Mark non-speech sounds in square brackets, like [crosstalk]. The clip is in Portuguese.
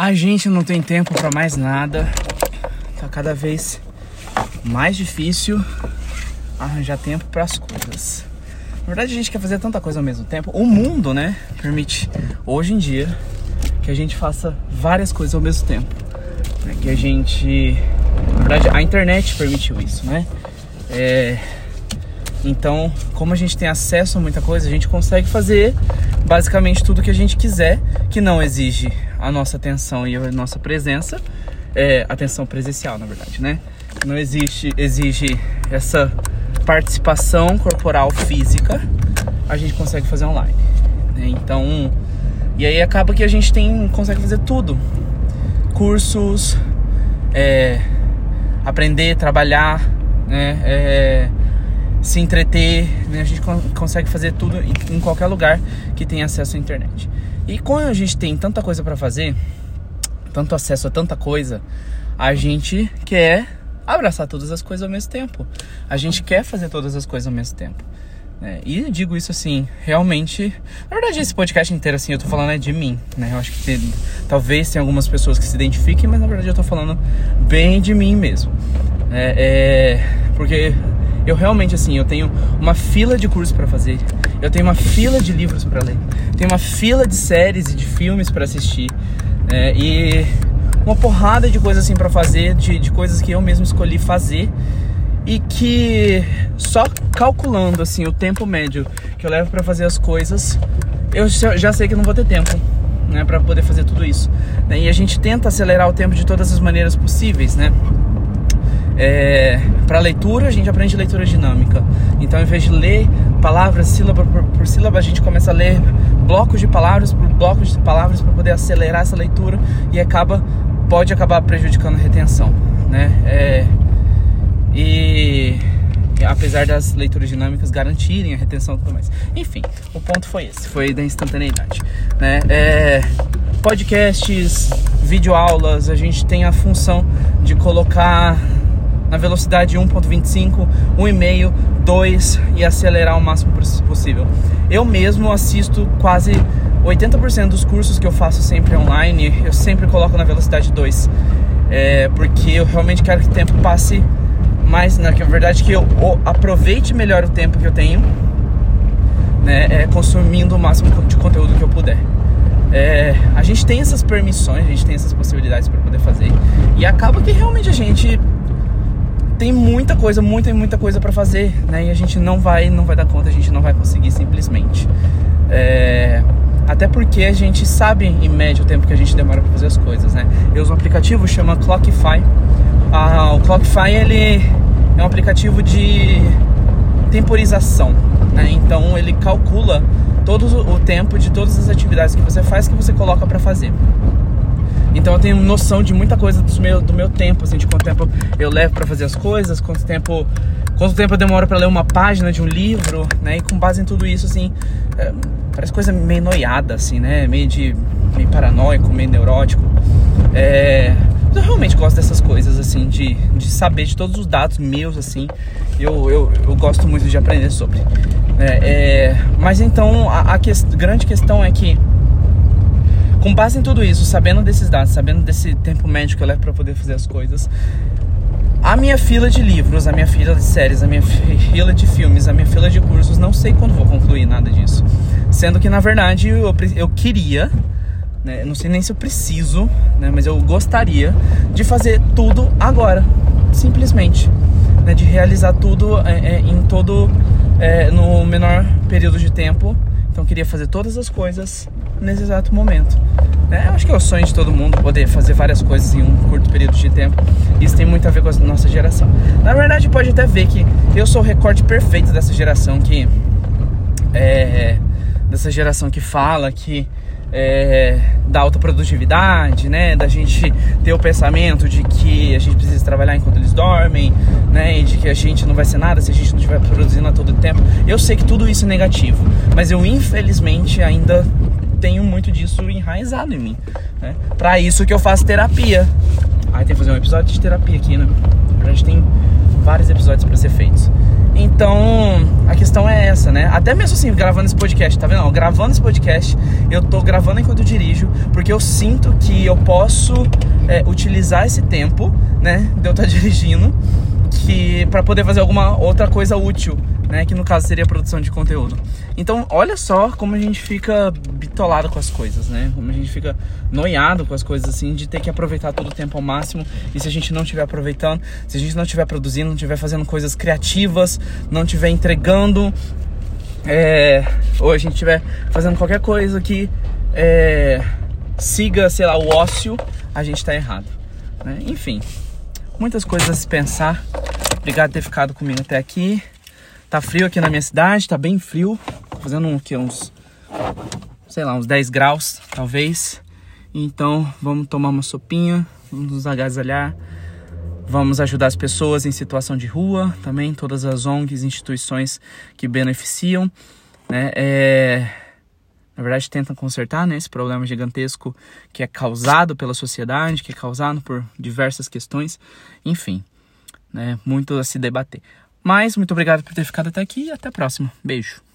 A gente não tem tempo para mais nada. Tá cada vez mais difícil arranjar tempo para as coisas. Na verdade, a gente quer fazer tanta coisa ao mesmo tempo. O mundo, né, permite hoje em dia que a gente faça várias coisas ao mesmo tempo. Né? Que a gente, na verdade, a internet permitiu isso, né? É... Então, como a gente tem acesso a muita coisa, a gente consegue fazer basicamente tudo que a gente quiser, que não exige a nossa atenção e a nossa presença, é, atenção presencial, na verdade, né? Não existe, exige essa participação corporal física, a gente consegue fazer online. Né? Então, e aí acaba que a gente tem consegue fazer tudo, cursos, é, aprender, trabalhar, né? É, se entreter, né? a gente consegue fazer tudo em qualquer lugar que tenha acesso à internet. E quando a gente tem tanta coisa para fazer, tanto acesso a tanta coisa, a gente quer abraçar todas as coisas ao mesmo tempo. A gente quer fazer todas as coisas ao mesmo tempo. Né? E digo isso assim, realmente. Na verdade, esse podcast inteiro, assim, eu tô falando é de mim, né? Eu acho que tem, talvez tenha algumas pessoas que se identifiquem, mas na verdade eu tô falando bem de mim mesmo. É, é porque eu realmente, assim, eu tenho uma fila de cursos para fazer, eu tenho uma fila de livros para ler, tenho uma fila de séries e de filmes para assistir, é, e uma porrada de coisas assim para fazer, de, de coisas que eu mesmo escolhi fazer e que só calculando assim o tempo médio que eu levo para fazer as coisas, eu já sei que não vou ter tempo, né, para poder fazer tudo isso. Né? E a gente tenta acelerar o tempo de todas as maneiras possíveis, né? É, para leitura, a gente aprende leitura dinâmica. Então, em vez de ler palavras sílaba por, por sílaba, a gente começa a ler blocos de palavras por blocos de palavras para poder acelerar essa leitura e acaba pode acabar prejudicando a retenção, né? É, e apesar das leituras dinâmicas garantirem a retenção e tudo mais. Enfim, o ponto foi esse, foi da instantaneidade, né? É, podcasts, videoaulas, a gente tem a função de colocar na velocidade 1.25, 1,5, 2 e acelerar o máximo possível. Eu mesmo assisto quase 80% dos cursos que eu faço sempre online, eu sempre coloco na velocidade 2. É, porque eu realmente quero que o tempo passe mais, na verdade que eu aproveite melhor o tempo que eu tenho, né, é, consumindo o máximo de conteúdo que eu puder. É, a gente tem essas permissões, a gente tem essas possibilidades para poder fazer e acaba que realmente a gente tem muita coisa, muita e muita coisa para fazer, né? E a gente não vai, não vai dar conta, a gente não vai conseguir simplesmente. É, até porque a gente sabe em média o tempo que a gente demora para fazer as coisas, né? Eu uso um aplicativo chama Clockify. Ah, o Clockify ele é um aplicativo de temporização, né? Então ele calcula todo o tempo de todas as atividades que você faz que você coloca para fazer. Então eu tenho noção de muita coisa do meu, do meu tempo, assim, de quanto tempo eu levo para fazer as coisas, quanto tempo, quanto tempo eu demoro para ler uma página de um livro, né? E com base em tudo isso, assim, é, parece coisa meio noiada, assim, né? Meio de meio paranoico, meio neurótico. É, eu realmente gosto dessas coisas, assim, de, de saber de todos os dados meus, assim. Eu, eu, eu gosto muito de aprender sobre. É, é, mas então a, a que, grande questão é que com base em tudo isso, sabendo desses dados, sabendo desse tempo médio que eu levo para poder fazer as coisas, a minha fila de livros, a minha fila de séries, a minha fila de filmes, a minha fila de cursos, não sei quando vou concluir nada disso. Sendo que na verdade eu, eu queria, né, não sei nem se eu preciso, né, mas eu gostaria de fazer tudo agora, simplesmente, né, de realizar tudo é, é, em todo, é, no menor período de tempo. Queria fazer todas as coisas nesse exato momento. Né? Eu acho que é o sonho de todo mundo poder fazer várias coisas em um curto período de tempo. Isso tem muito a ver com a nossa geração. Na verdade, pode até ver que eu sou o recorte perfeito dessa geração que é, dessa geração que fala que é, da alta produtividade, né? Da gente ter o pensamento de que a gente precisa trabalhar enquanto eles dormem, né? E de que a gente não vai ser nada se a gente não estiver produzindo a todo tempo. Eu sei que tudo isso é negativo, mas eu infelizmente ainda tenho muito disso enraizado em mim. Né? Para isso que eu faço terapia. Aí tem que fazer um episódio de terapia aqui, né? A gente tem vários episódios para ser feitos. Então, a questão é essa, né? Até mesmo assim, gravando esse podcast, tá vendo? Gravando esse podcast, eu tô gravando enquanto eu dirijo, porque eu sinto que eu posso é, utilizar esse tempo, né, de eu estar tá [laughs] dirigindo, que para poder fazer alguma outra coisa útil né? Que no caso seria produção de conteúdo. Então, olha só como a gente fica bitolado com as coisas, né? Como a gente fica noiado com as coisas assim, de ter que aproveitar todo o tempo ao máximo. E se a gente não estiver aproveitando, se a gente não estiver produzindo, não estiver fazendo coisas criativas, não estiver entregando, é, ou a gente estiver fazendo qualquer coisa que é, siga, sei lá, o ócio, a gente está errado. Né? Enfim, muitas coisas a se pensar. Obrigado por ter ficado comigo até aqui. Tá frio aqui na minha cidade, tá bem frio. Fazendo um, que, uns, sei lá, uns 10 graus, talvez. Então, vamos tomar uma sopinha, vamos nos agasalhar. Vamos ajudar as pessoas em situação de rua, também todas as ONGs, instituições que beneficiam, né? É, na verdade, tentam consertar né, esse problema gigantesco que é causado pela sociedade, que é causado por diversas questões, enfim, né, muito a se debater. Mas muito obrigado por ter ficado até aqui e até a próxima. Beijo.